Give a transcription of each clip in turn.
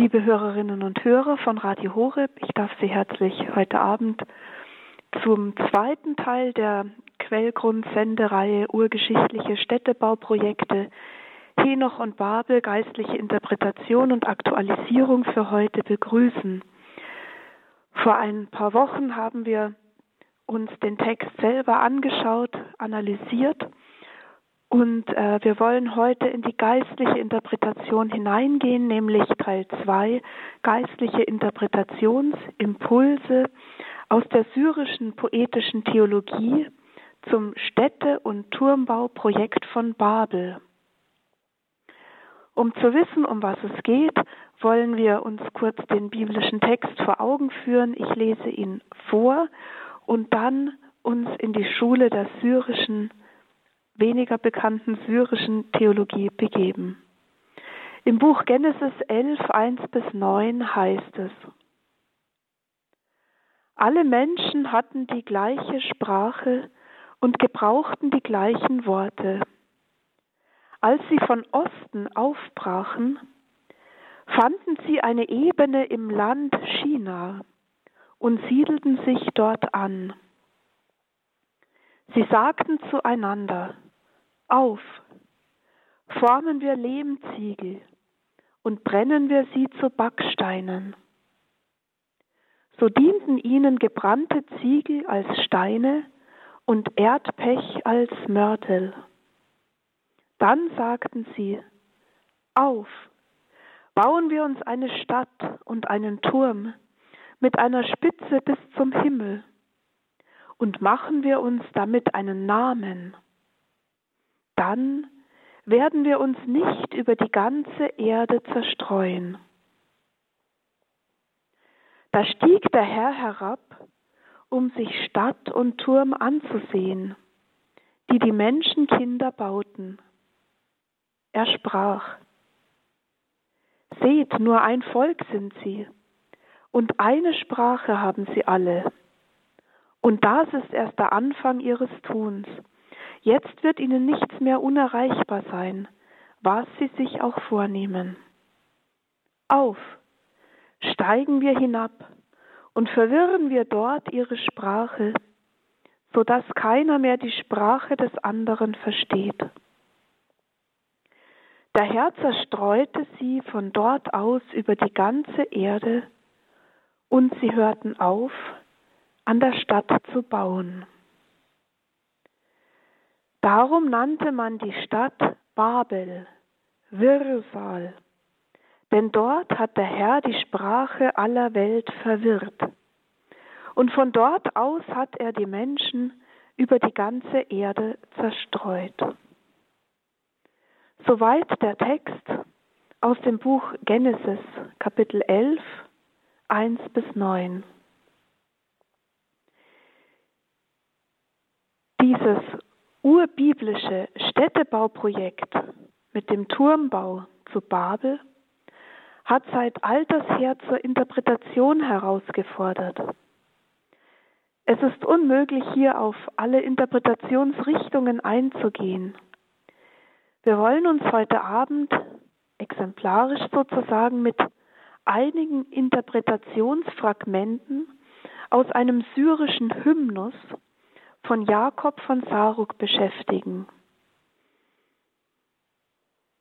Liebe Hörerinnen und Hörer von Radio Horeb, ich darf Sie herzlich heute Abend zum zweiten Teil der Quellgrund-Sendereihe Urgeschichtliche Städtebauprojekte Henoch und Babel, geistliche Interpretation und Aktualisierung für heute begrüßen. Vor ein paar Wochen haben wir uns den Text selber angeschaut, analysiert und äh, wir wollen heute in die geistliche Interpretation hineingehen, nämlich Teil 2, geistliche Interpretationsimpulse aus der syrischen poetischen Theologie zum Städte- und Turmbauprojekt von Babel. Um zu wissen, um was es geht, wollen wir uns kurz den biblischen Text vor Augen führen. Ich lese ihn vor und dann uns in die Schule der syrischen weniger bekannten syrischen Theologie begeben. Im Buch Genesis 11, 1 bis 9 heißt es, alle Menschen hatten die gleiche Sprache und gebrauchten die gleichen Worte. Als sie von Osten aufbrachen, fanden sie eine Ebene im Land China und siedelten sich dort an. Sie sagten zueinander, auf, formen wir Lehmziegel und brennen wir sie zu Backsteinen. So dienten ihnen gebrannte Ziegel als Steine und Erdpech als Mörtel. Dann sagten sie, auf, bauen wir uns eine Stadt und einen Turm mit einer Spitze bis zum Himmel und machen wir uns damit einen Namen dann werden wir uns nicht über die ganze Erde zerstreuen. Da stieg der Herr herab, um sich Stadt und Turm anzusehen, die die Menschenkinder bauten. Er sprach, Seht, nur ein Volk sind sie, und eine Sprache haben sie alle. Und das ist erst der Anfang ihres Tuns. Jetzt wird ihnen nichts mehr unerreichbar sein, was sie sich auch vornehmen. Auf, steigen wir hinab und verwirren wir dort ihre Sprache, so dass keiner mehr die Sprache des anderen versteht. Der Herr zerstreute sie von dort aus über die ganze Erde, und sie hörten auf, an der Stadt zu bauen. Darum nannte man die Stadt Babel, Wirrsal, denn dort hat der Herr die Sprache aller Welt verwirrt. Und von dort aus hat er die Menschen über die ganze Erde zerstreut. Soweit der Text aus dem Buch Genesis, Kapitel 11, 1 bis 9. Dieses urbiblische Städtebauprojekt mit dem Turmbau zu Babel hat seit alters her zur Interpretation herausgefordert. Es ist unmöglich, hier auf alle Interpretationsrichtungen einzugehen. Wir wollen uns heute Abend exemplarisch sozusagen mit einigen Interpretationsfragmenten aus einem syrischen Hymnus von Jakob von Saruk beschäftigen.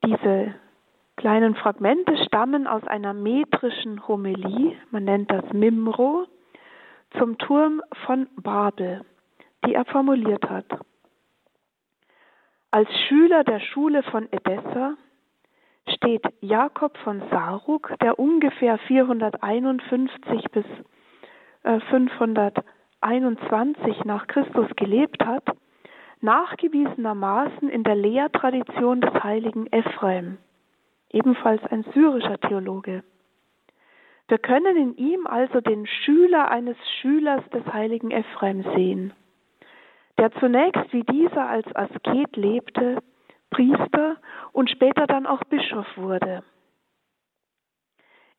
Diese kleinen Fragmente stammen aus einer metrischen Homilie, man nennt das Mimro, zum Turm von Babel, die er formuliert hat. Als Schüler der Schule von Edessa steht Jakob von Saruk, der ungefähr 451 bis 500 äh, 21 nach Christus gelebt hat, nachgewiesenermaßen in der Lehrtradition des heiligen Ephraim, ebenfalls ein syrischer Theologe. Wir können in ihm also den Schüler eines Schülers des heiligen Ephraim sehen, der zunächst wie dieser als Asket lebte, Priester und später dann auch Bischof wurde.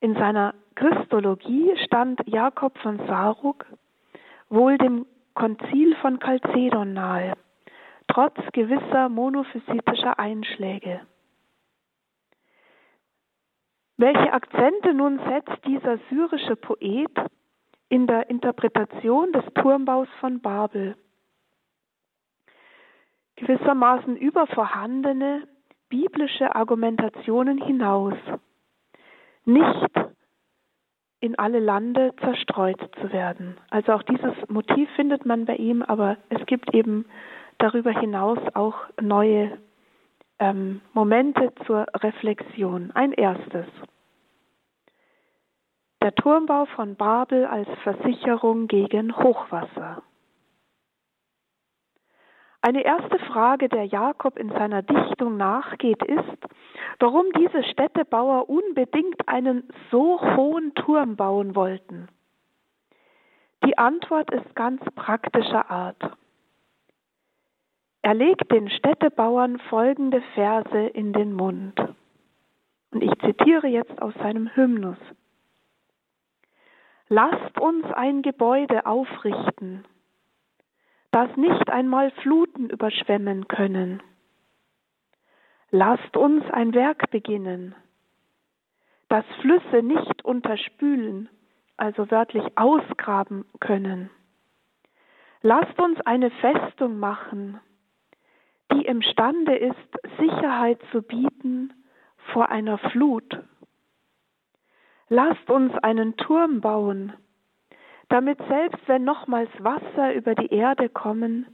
In seiner Christologie stand Jakob von Saruk wohl dem Konzil von Chalcedon nahe, trotz gewisser monophysitischer Einschläge. Welche Akzente nun setzt dieser syrische Poet in der Interpretation des Turmbaus von Babel? Gewissermaßen über vorhandene biblische Argumentationen hinaus. Nicht in alle Lande zerstreut zu werden. Also auch dieses Motiv findet man bei ihm, aber es gibt eben darüber hinaus auch neue ähm, Momente zur Reflexion. Ein erstes. Der Turmbau von Babel als Versicherung gegen Hochwasser. Eine erste Frage, der Jakob in seiner Dichtung nachgeht, ist, warum diese Städtebauer unbedingt einen so hohen Turm bauen wollten. Die Antwort ist ganz praktischer Art. Er legt den Städtebauern folgende Verse in den Mund. Und ich zitiere jetzt aus seinem Hymnus. Lasst uns ein Gebäude aufrichten, das nicht einmal Fluten überschwemmen können. Lasst uns ein Werk beginnen, das Flüsse nicht unterspülen, also wörtlich ausgraben können. Lasst uns eine Festung machen, die imstande ist, Sicherheit zu bieten vor einer Flut. Lasst uns einen Turm bauen, damit selbst wenn nochmals Wasser über die Erde kommen,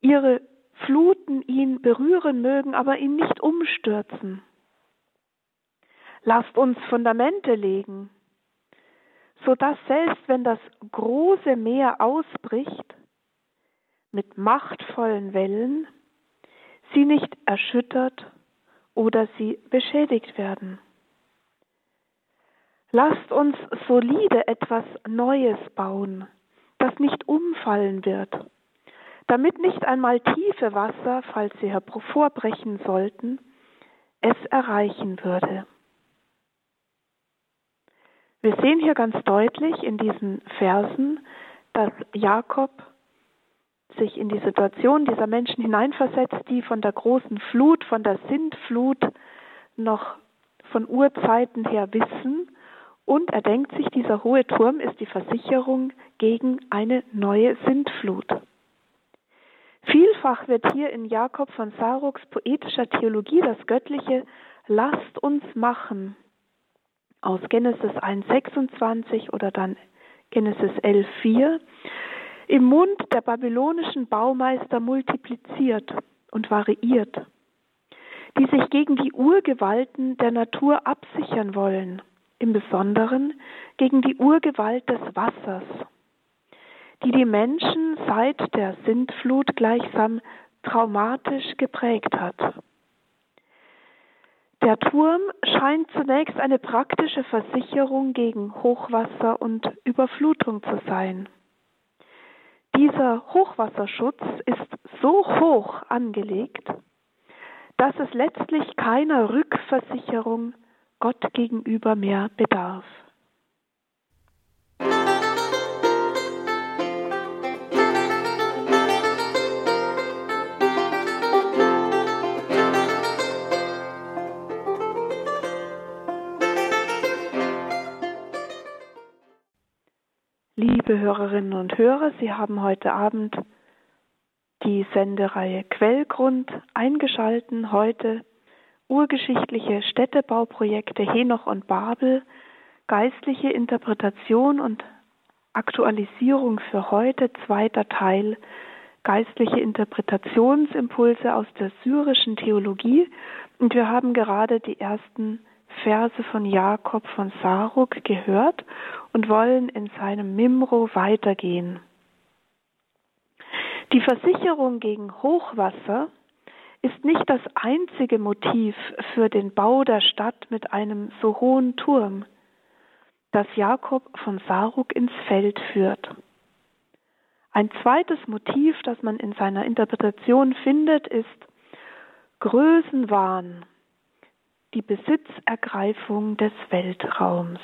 ihre Fluten ihn berühren mögen, aber ihn nicht umstürzen. Lasst uns Fundamente legen, so dass selbst wenn das große Meer ausbricht, mit machtvollen Wellen, sie nicht erschüttert oder sie beschädigt werden. Lasst uns solide etwas Neues bauen, das nicht umfallen wird, damit nicht einmal tiefe Wasser, falls sie hervorbrechen sollten, es erreichen würde. Wir sehen hier ganz deutlich in diesen Versen, dass Jakob sich in die Situation dieser Menschen hineinversetzt, die von der großen Flut, von der Sintflut noch von Urzeiten her wissen. Und er denkt sich, dieser hohe Turm ist die Versicherung gegen eine neue Sintflut. Vielfach wird hier in Jakob von Saruks poetischer Theologie das göttliche Lasst uns machen aus Genesis 1,26 oder dann Genesis 11,4 im Mund der babylonischen Baumeister multipliziert und variiert, die sich gegen die Urgewalten der Natur absichern wollen, im Besonderen gegen die Urgewalt des Wassers, die die Menschen seit der Sintflut gleichsam traumatisch geprägt hat. Der Turm scheint zunächst eine praktische Versicherung gegen Hochwasser und Überflutung zu sein. Dieser Hochwasserschutz ist so hoch angelegt, dass es letztlich keiner Rückversicherung Gott gegenüber mehr bedarf. Liebe Hörerinnen und Hörer, Sie haben heute Abend die Sendereihe Quellgrund eingeschalten. Heute urgeschichtliche Städtebauprojekte Henoch und Babel, geistliche Interpretation und Aktualisierung für heute, zweiter Teil, geistliche Interpretationsimpulse aus der syrischen Theologie. Und wir haben gerade die ersten Verse von Jakob von Saruk gehört und wollen in seinem Mimro weitergehen. Die Versicherung gegen Hochwasser ist nicht das einzige Motiv für den Bau der Stadt mit einem so hohen Turm, das Jakob von Saruk ins Feld führt. Ein zweites Motiv, das man in seiner Interpretation findet, ist Größenwahn die Besitzergreifung des Weltraums.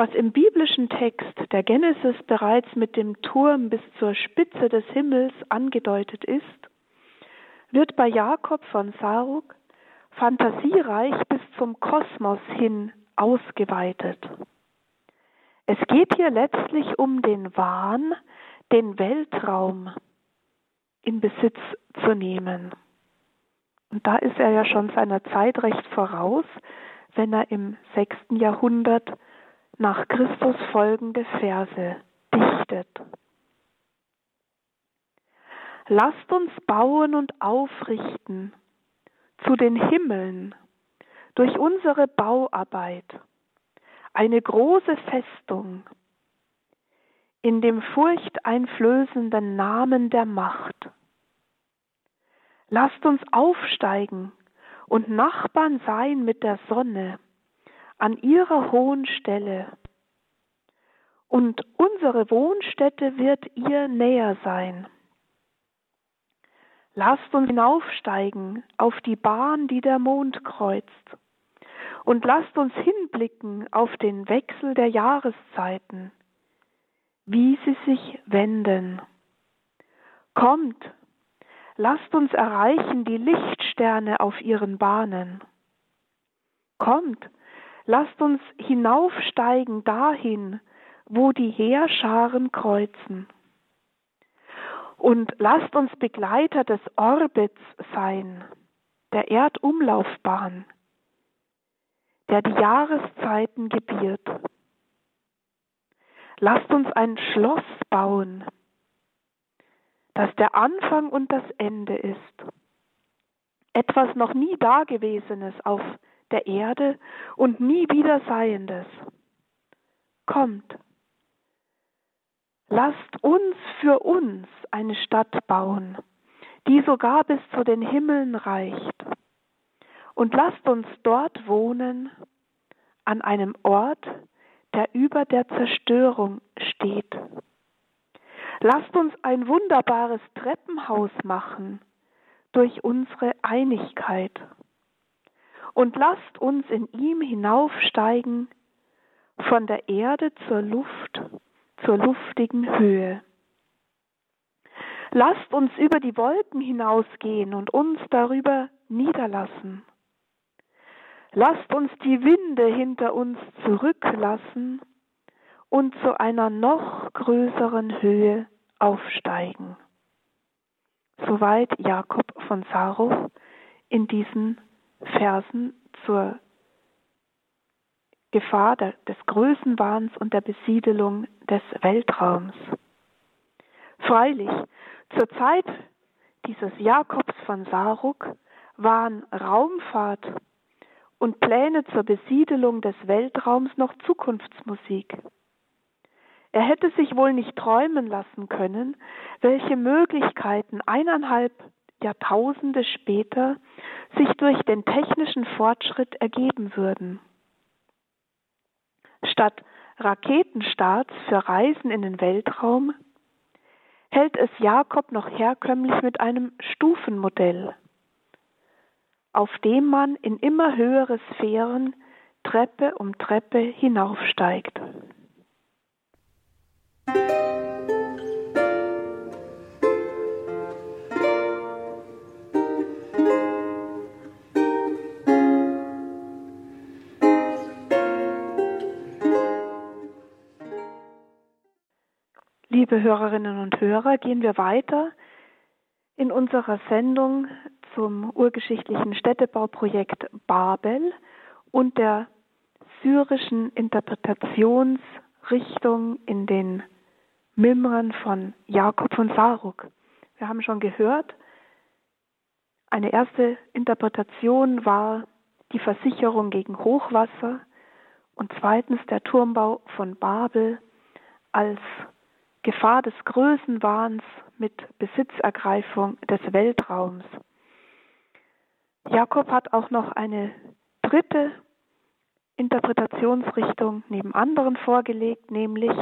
Was im biblischen Text der Genesis bereits mit dem Turm bis zur Spitze des Himmels angedeutet ist, wird bei Jakob von Saruk fantasiereich bis zum Kosmos hin ausgeweitet. Es geht hier letztlich um den Wahn, den Weltraum in Besitz zu nehmen. Und da ist er ja schon seiner Zeit recht voraus, wenn er im sechsten Jahrhundert nach Christus folgende Verse dichtet. Lasst uns bauen und aufrichten zu den Himmeln durch unsere Bauarbeit eine große Festung in dem furchteinflößenden Namen der Macht. Lasst uns aufsteigen und Nachbarn sein mit der Sonne an ihrer hohen Stelle. Und unsere Wohnstätte wird ihr näher sein. Lasst uns hinaufsteigen auf die Bahn, die der Mond kreuzt. Und lasst uns hinblicken auf den Wechsel der Jahreszeiten, wie sie sich wenden. Kommt, lasst uns erreichen die Lichtsterne auf ihren Bahnen. Kommt, lasst uns hinaufsteigen dahin, wo die Heerscharen kreuzen und lasst uns Begleiter des Orbits sein, der Erdumlaufbahn, der die Jahreszeiten gebiert. Lasst uns ein Schloss bauen, das der Anfang und das Ende ist. Etwas noch nie Dagewesenes auf der Erde und nie wieder Seiendes. Kommt, Lasst uns für uns eine Stadt bauen, die sogar bis zu den Himmeln reicht. Und lasst uns dort wohnen, an einem Ort, der über der Zerstörung steht. Lasst uns ein wunderbares Treppenhaus machen durch unsere Einigkeit. Und lasst uns in ihm hinaufsteigen von der Erde zur Luft zur luftigen Höhe. Lasst uns über die Wolken hinausgehen und uns darüber niederlassen. Lasst uns die Winde hinter uns zurücklassen und zu einer noch größeren Höhe aufsteigen. Soweit Jakob von Saruch in diesen Versen zur Gefahr des Größenwahns und der Besiedelung des Weltraums. Freilich, zur Zeit dieses Jakobs von Saruk waren Raumfahrt und Pläne zur Besiedelung des Weltraums noch Zukunftsmusik. Er hätte sich wohl nicht träumen lassen können, welche Möglichkeiten eineinhalb Jahrtausende später sich durch den technischen Fortschritt ergeben würden. Statt Raketenstarts für Reisen in den Weltraum hält es Jakob noch herkömmlich mit einem Stufenmodell, auf dem man in immer höhere Sphären Treppe um Treppe hinaufsteigt. Liebe Hörerinnen und Hörer, gehen wir weiter in unserer Sendung zum urgeschichtlichen Städtebauprojekt Babel und der syrischen Interpretationsrichtung in den Mimren von Jakob von Saruk. Wir haben schon gehört, eine erste Interpretation war die Versicherung gegen Hochwasser und zweitens der Turmbau von Babel als Gefahr des Größenwahns mit Besitzergreifung des Weltraums. Jakob hat auch noch eine dritte Interpretationsrichtung neben anderen vorgelegt, nämlich,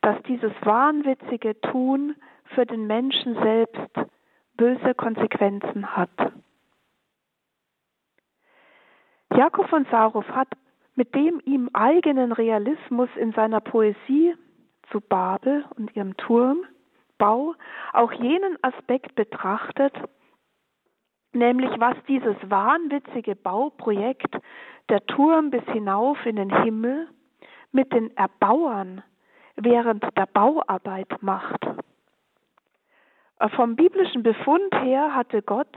dass dieses wahnwitzige Tun für den Menschen selbst böse Konsequenzen hat. Jakob von Sarov hat mit dem ihm eigenen Realismus in seiner Poesie zu Babel und ihrem Turmbau auch jenen Aspekt betrachtet, nämlich was dieses wahnwitzige Bauprojekt, der Turm bis hinauf in den Himmel, mit den Erbauern während der Bauarbeit macht. Vom biblischen Befund her hatte Gott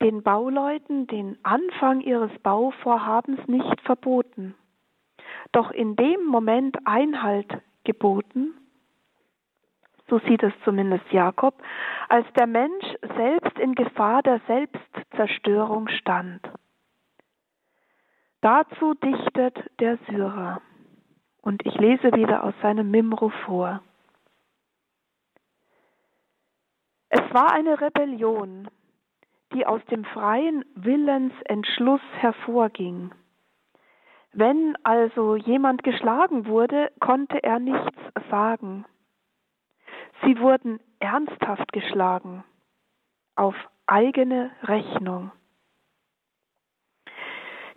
den Bauleuten den Anfang ihres Bauvorhabens nicht verboten, doch in dem Moment Einhalt geboten, so sieht es zumindest Jakob, als der Mensch selbst in Gefahr der Selbstzerstörung stand. Dazu dichtet der Syrer, und ich lese wieder aus seinem Mimro vor. Es war eine Rebellion, die aus dem freien Willensentschluss hervorging. Wenn also jemand geschlagen wurde, konnte er nichts sagen. Sie wurden ernsthaft geschlagen, auf eigene Rechnung.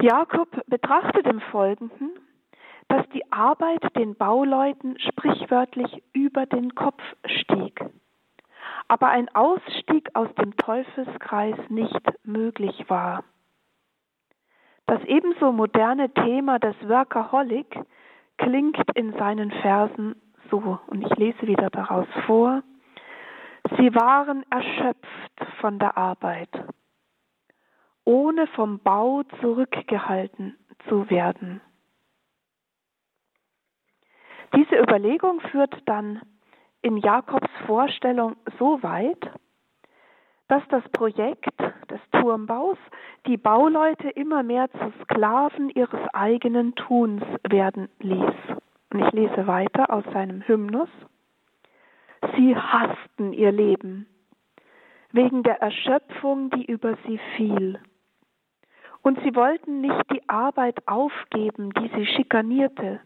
Jakob betrachtet im Folgenden, dass die Arbeit den Bauleuten sprichwörtlich über den Kopf stieg, aber ein Ausstieg aus dem Teufelskreis nicht möglich war. Das ebenso moderne Thema des Workaholic klingt in seinen Versen so, und ich lese wieder daraus vor. Sie waren erschöpft von der Arbeit, ohne vom Bau zurückgehalten zu werden. Diese Überlegung führt dann in Jakobs Vorstellung so weit, dass das Projekt des Turmbaus die Bauleute immer mehr zu Sklaven ihres eigenen Tuns werden ließ. Und ich lese weiter aus seinem Hymnus. Sie hassten ihr Leben wegen der Erschöpfung, die über sie fiel. Und sie wollten nicht die Arbeit aufgeben, die sie schikanierte.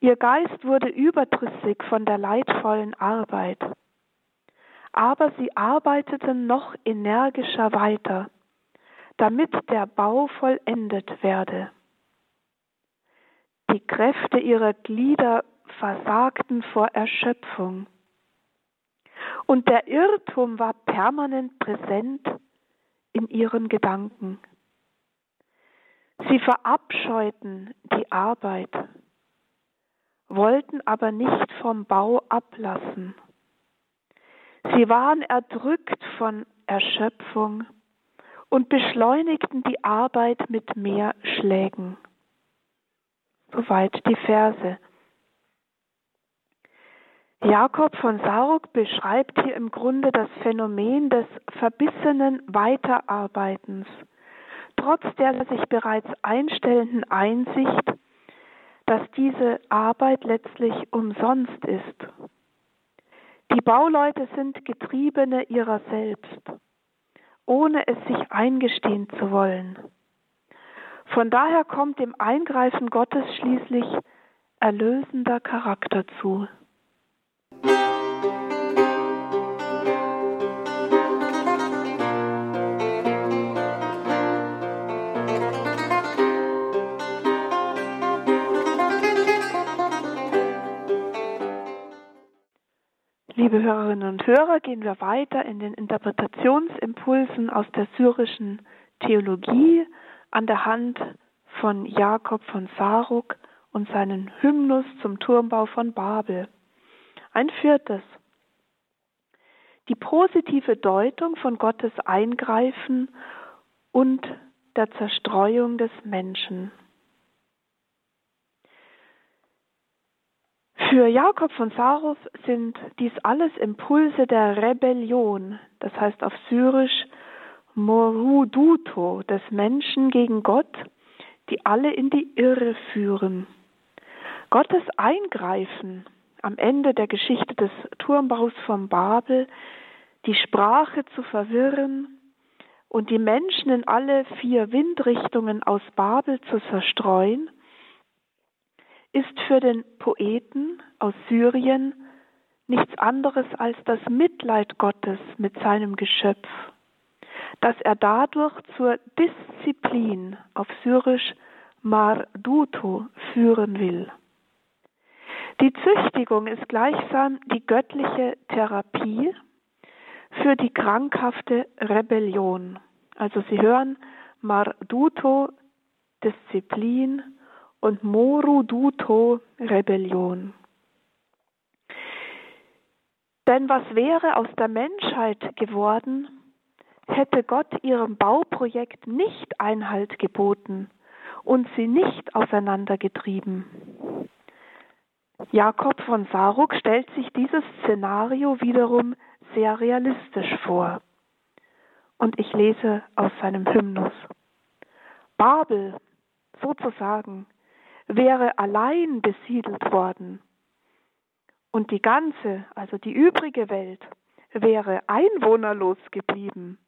Ihr Geist wurde überdrüssig von der leidvollen Arbeit. Aber sie arbeiteten noch energischer weiter, damit der Bau vollendet werde. Die Kräfte ihrer Glieder versagten vor Erschöpfung. Und der Irrtum war permanent präsent in ihren Gedanken. Sie verabscheuten die Arbeit, wollten aber nicht vom Bau ablassen. Sie waren erdrückt von Erschöpfung und beschleunigten die Arbeit mit mehr Schlägen. Soweit die Verse. Jakob von Saruk beschreibt hier im Grunde das Phänomen des verbissenen Weiterarbeitens, trotz der sich bereits einstellenden Einsicht, dass diese Arbeit letztlich umsonst ist. Die Bauleute sind Getriebene ihrer selbst, ohne es sich eingestehen zu wollen. Von daher kommt dem Eingreifen Gottes schließlich erlösender Charakter zu. Liebe Hörerinnen und Hörer, gehen wir weiter in den Interpretationsimpulsen aus der syrischen Theologie an der Hand von Jakob von Saruk und seinen Hymnus zum Turmbau von Babel. Ein viertes. Die positive Deutung von Gottes Eingreifen und der Zerstreuung des Menschen. Für Jakob von Saruf sind dies alles Impulse der Rebellion, das heißt auf Syrisch Moruduto des Menschen gegen Gott, die alle in die Irre führen. Gottes Eingreifen am Ende der Geschichte des Turmbaus von Babel, die Sprache zu verwirren und die Menschen in alle vier Windrichtungen aus Babel zu zerstreuen, ist für den Poeten aus Syrien nichts anderes als das Mitleid Gottes mit seinem Geschöpf dass er dadurch zur Disziplin auf Syrisch Marduto führen will. Die Züchtigung ist gleichsam die göttliche Therapie, für die krankhafte Rebellion. Also Sie hören Marduto Disziplin und Moruduto Rebellion. Denn was wäre aus der Menschheit geworden, hätte Gott ihrem Bauprojekt nicht Einhalt geboten und sie nicht auseinandergetrieben. Jakob von Saruk stellt sich dieses Szenario wiederum sehr realistisch vor. Und ich lese aus seinem Hymnus. Babel, sozusagen, wäre allein besiedelt worden und die ganze, also die übrige Welt, wäre einwohnerlos geblieben.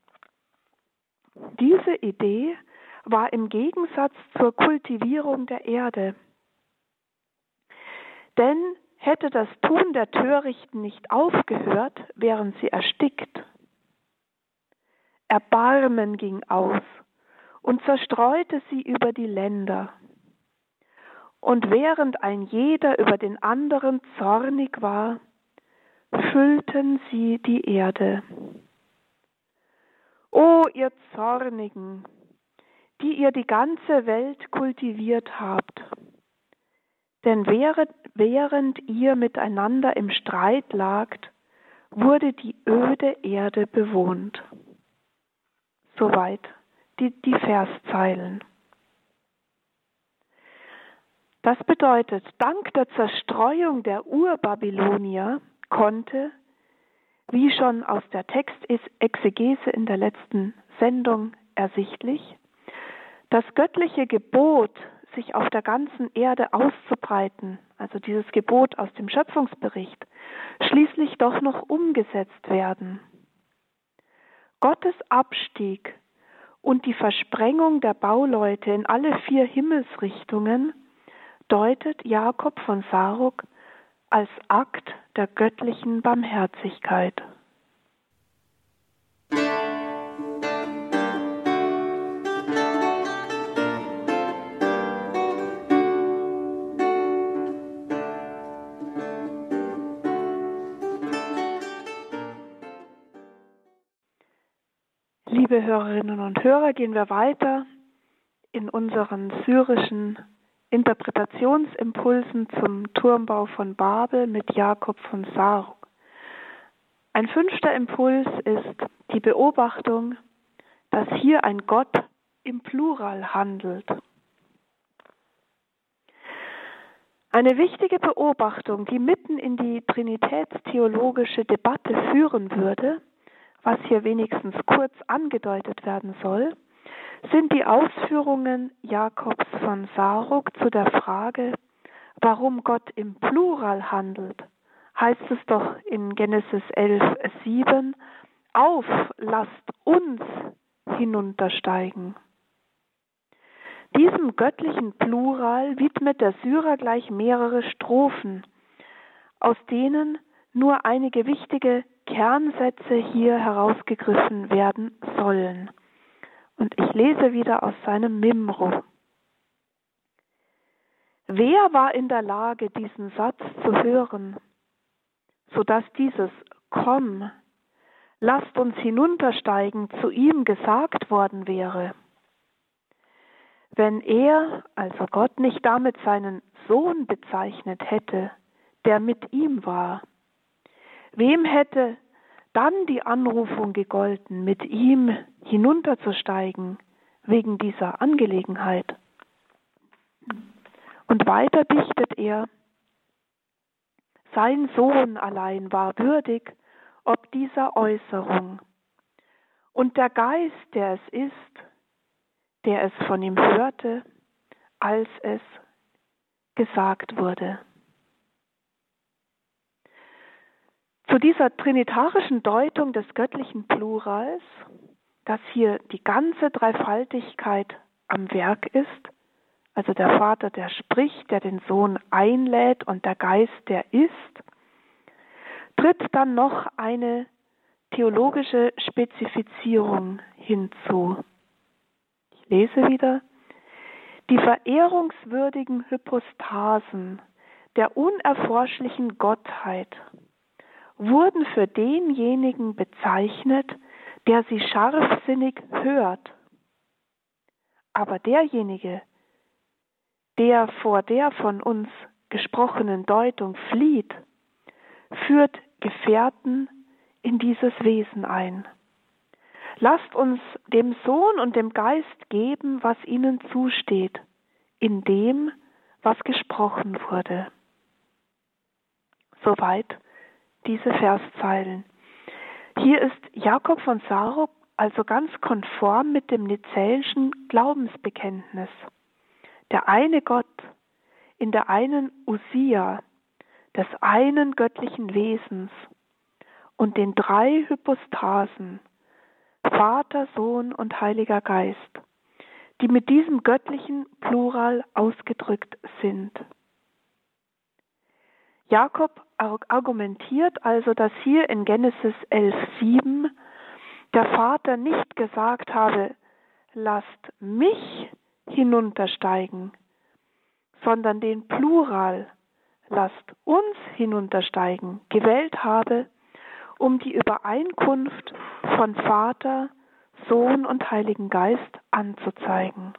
Diese Idee war im Gegensatz zur Kultivierung der Erde. Denn hätte das Tun der Törichten nicht aufgehört, wären sie erstickt. Erbarmen ging aus und zerstreute sie über die Länder. Und während ein jeder über den anderen zornig war, füllten sie die Erde. O ihr Zornigen, die ihr die ganze Welt kultiviert habt, denn während, während ihr miteinander im Streit lagt, wurde die öde Erde bewohnt. Soweit die, die Verszeilen. Das bedeutet, dank der Zerstreuung der Urbabylonier konnte, wie schon aus der Textexegese in der letzten Sendung ersichtlich, das göttliche Gebot, sich auf der ganzen Erde auszubreiten, also dieses Gebot aus dem Schöpfungsbericht, schließlich doch noch umgesetzt werden. Gottes Abstieg und die Versprengung der Bauleute in alle vier Himmelsrichtungen deutet Jakob von Saruk als Akt der göttlichen Barmherzigkeit. Liebe Hörerinnen und Hörer, gehen wir weiter in unseren syrischen Interpretationsimpulsen zum Turmbau von Babel mit Jakob von Saruk. Ein fünfter Impuls ist die Beobachtung, dass hier ein Gott im Plural handelt. Eine wichtige Beobachtung, die mitten in die trinitätstheologische Debatte führen würde, was hier wenigstens kurz angedeutet werden soll, sind die Ausführungen Jakobs von Saruk zu der Frage, warum Gott im Plural handelt, heißt es doch in Genesis 11, 7, auf, lasst uns hinuntersteigen. Diesem göttlichen Plural widmet der Syrer gleich mehrere Strophen, aus denen nur einige wichtige Kernsätze hier herausgegriffen werden sollen. Und ich lese wieder aus seinem Mimro. Wer war in der Lage, diesen Satz zu hören, sodass dieses Komm, lasst uns hinuntersteigen, zu ihm gesagt worden wäre? Wenn er, also Gott, nicht damit seinen Sohn bezeichnet hätte, der mit ihm war, wem hätte dann die Anrufung gegolten, mit ihm hinunterzusteigen wegen dieser Angelegenheit. Und weiter dichtet er, sein Sohn allein war würdig ob dieser Äußerung. Und der Geist, der es ist, der es von ihm hörte, als es gesagt wurde. Zu dieser trinitarischen Deutung des göttlichen Plurals, dass hier die ganze Dreifaltigkeit am Werk ist, also der Vater, der spricht, der den Sohn einlädt und der Geist, der ist, tritt dann noch eine theologische Spezifizierung hinzu. Ich lese wieder. Die verehrungswürdigen Hypostasen der unerforschlichen Gottheit wurden für denjenigen bezeichnet, der sie scharfsinnig hört. Aber derjenige, der vor der von uns gesprochenen Deutung flieht, führt Gefährten in dieses Wesen ein. Lasst uns dem Sohn und dem Geist geben, was ihnen zusteht, in dem, was gesprochen wurde. Soweit diese Verszeilen. Hier ist Jakob von Sarok also ganz konform mit dem nizäischen Glaubensbekenntnis. Der eine Gott in der einen Usia, des einen göttlichen Wesens und den drei Hypostasen, Vater, Sohn und Heiliger Geist, die mit diesem göttlichen Plural ausgedrückt sind. Jakob argumentiert also, dass hier in Genesis 11.7 der Vater nicht gesagt habe, lasst mich hinuntersteigen, sondern den Plural, lasst uns hinuntersteigen, gewählt habe, um die Übereinkunft von Vater, Sohn und Heiligen Geist anzuzeigen.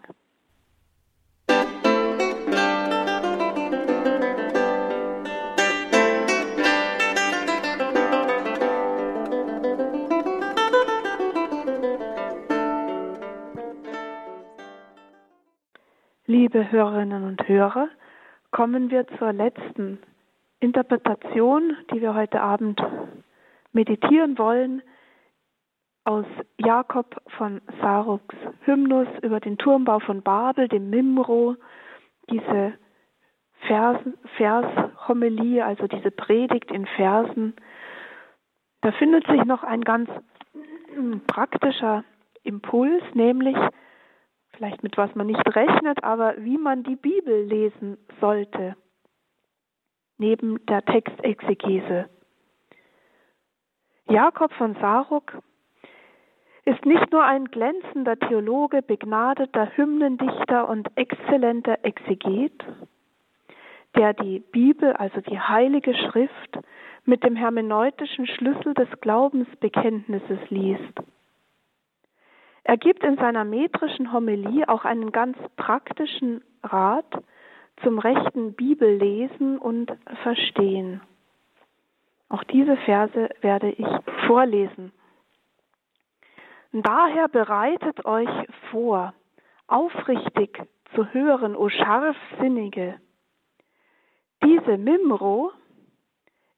Liebe Hörerinnen und Hörer, kommen wir zur letzten Interpretation, die wir heute Abend meditieren wollen, aus Jakob von Saruks Hymnus über den Turmbau von Babel, dem Mimro, diese Vers, Vershomilie, also diese Predigt in Versen. Da findet sich noch ein ganz praktischer Impuls, nämlich vielleicht mit was man nicht rechnet, aber wie man die Bibel lesen sollte, neben der Textexegese. Jakob von Saruk ist nicht nur ein glänzender Theologe, begnadeter Hymnendichter und exzellenter Exeget, der die Bibel, also die heilige Schrift, mit dem hermeneutischen Schlüssel des Glaubensbekenntnisses liest. Er gibt in seiner metrischen Homilie auch einen ganz praktischen Rat zum rechten Bibellesen und Verstehen. Auch diese Verse werde ich vorlesen. Daher bereitet euch vor, aufrichtig zu hören, o Scharfsinnige. Diese Mimro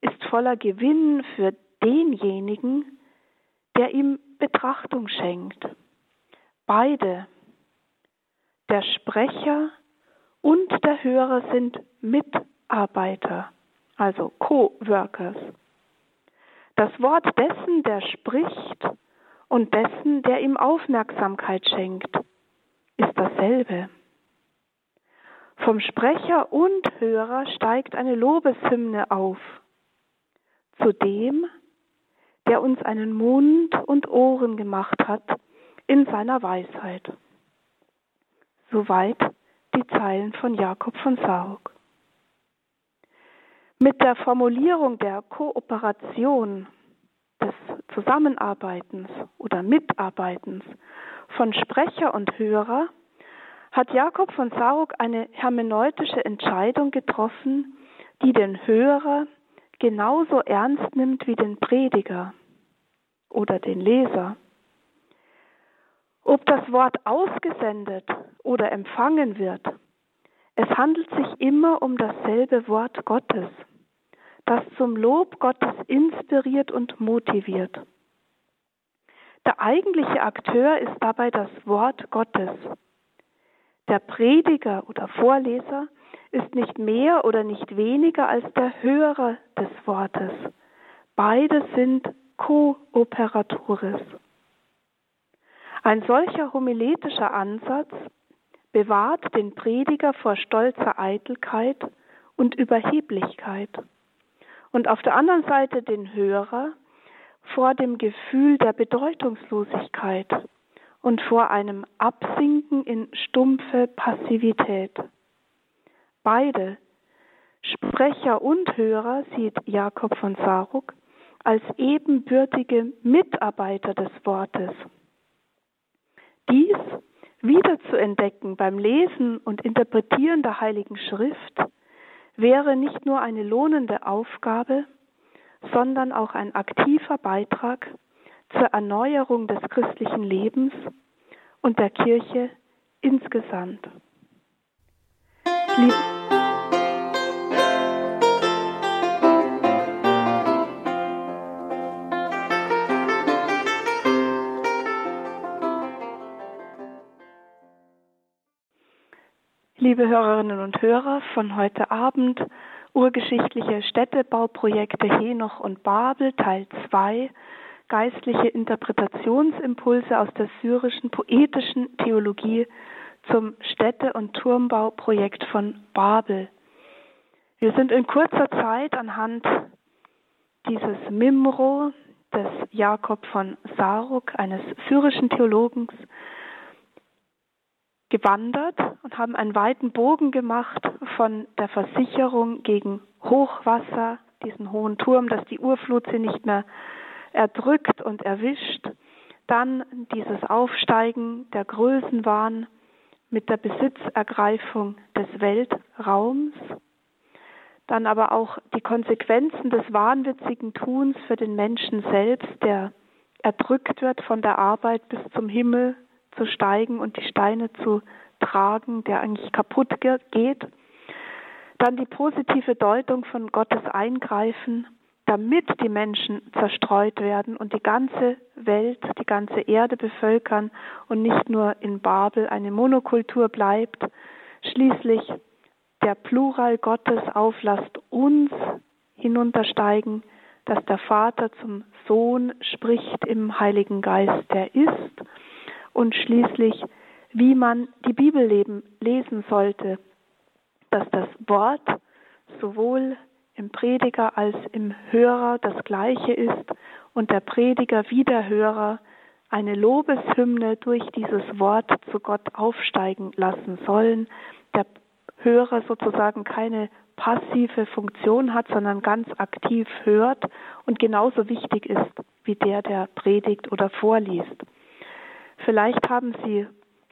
ist voller Gewinn für denjenigen, der ihm Betrachtung schenkt. Beide, der Sprecher und der Hörer sind Mitarbeiter, also Co-Workers. Das Wort dessen, der spricht und dessen, der ihm Aufmerksamkeit schenkt, ist dasselbe. Vom Sprecher und Hörer steigt eine Lobeshymne auf. Zu dem, der uns einen Mund und Ohren gemacht hat, in seiner Weisheit. Soweit die Zeilen von Jakob von Saruk. Mit der Formulierung der Kooperation, des Zusammenarbeitens oder Mitarbeitens von Sprecher und Hörer hat Jakob von Saruk eine hermeneutische Entscheidung getroffen, die den Hörer genauso ernst nimmt wie den Prediger oder den Leser. Ob das Wort ausgesendet oder empfangen wird, es handelt sich immer um dasselbe Wort Gottes, das zum Lob Gottes inspiriert und motiviert. Der eigentliche Akteur ist dabei das Wort Gottes. Der Prediger oder Vorleser ist nicht mehr oder nicht weniger als der Hörer des Wortes. Beide sind Kooperatores. Ein solcher homiletischer Ansatz bewahrt den Prediger vor stolzer Eitelkeit und Überheblichkeit und auf der anderen Seite den Hörer vor dem Gefühl der Bedeutungslosigkeit und vor einem Absinken in stumpfe Passivität. Beide, Sprecher und Hörer, sieht Jakob von Saruk, als ebenbürtige Mitarbeiter des Wortes. Dies wiederzuentdecken beim Lesen und Interpretieren der Heiligen Schrift wäre nicht nur eine lohnende Aufgabe, sondern auch ein aktiver Beitrag zur Erneuerung des christlichen Lebens und der Kirche insgesamt. Lieb Liebe Hörerinnen und Hörer von heute Abend, Urgeschichtliche Städtebauprojekte Henoch und Babel, Teil 2, geistliche Interpretationsimpulse aus der syrischen poetischen Theologie zum Städte- und Turmbauprojekt von Babel. Wir sind in kurzer Zeit anhand dieses Mimro des Jakob von Saruk, eines syrischen Theologens, gewandert und haben einen weiten Bogen gemacht von der Versicherung gegen Hochwasser, diesen hohen Turm, dass die Urflut sie nicht mehr erdrückt und erwischt. Dann dieses Aufsteigen der Größenwahn mit der Besitzergreifung des Weltraums. Dann aber auch die Konsequenzen des wahnwitzigen Tuns für den Menschen selbst, der erdrückt wird von der Arbeit bis zum Himmel zu steigen und die Steine zu tragen, der eigentlich kaputt geht. Dann die positive Deutung von Gottes Eingreifen, damit die Menschen zerstreut werden und die ganze Welt, die ganze Erde bevölkern und nicht nur in Babel eine Monokultur bleibt. Schließlich der Plural Gottes auflasst uns hinuntersteigen, dass der Vater zum Sohn spricht im Heiligen Geist, der ist und schließlich, wie man die Bibel leben, lesen sollte, dass das Wort sowohl im Prediger als im Hörer das gleiche ist und der Prediger wie der Hörer eine Lobeshymne durch dieses Wort zu Gott aufsteigen lassen sollen, der Hörer sozusagen keine passive Funktion hat, sondern ganz aktiv hört und genauso wichtig ist wie der, der predigt oder vorliest. Vielleicht haben Sie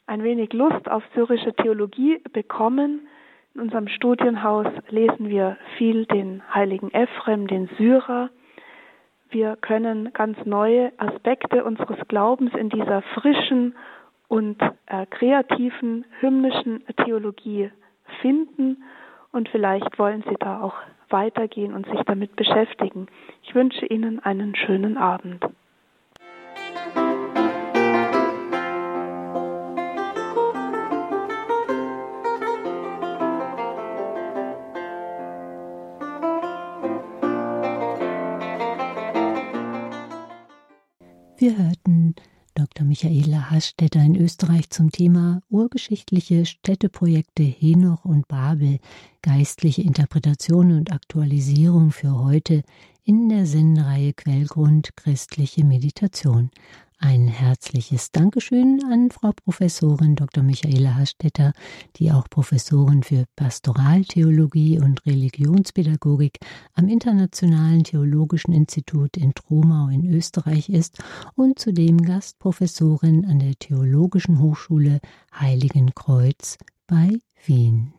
ein wenig Lust auf syrische Theologie bekommen. In unserem Studienhaus lesen wir viel den heiligen Ephrem, den Syrer. Wir können ganz neue Aspekte unseres Glaubens in dieser frischen und äh, kreativen hymnischen Theologie finden und vielleicht wollen Sie da auch weitergehen und sich damit beschäftigen. Ich wünsche Ihnen einen schönen Abend. Wir hörten Dr. Michaela Hastetter in Österreich zum Thema Urgeschichtliche Städteprojekte Henoch und Babel, geistliche Interpretation und Aktualisierung für heute in der Sinnreihe Quellgrund christliche Meditation. Ein herzliches Dankeschön an Frau Professorin Dr. Michaela Hastetter, die auch Professorin für Pastoraltheologie und Religionspädagogik am Internationalen Theologischen Institut in Tromau in Österreich ist und zudem Gastprofessorin an der Theologischen Hochschule Heiligenkreuz bei Wien.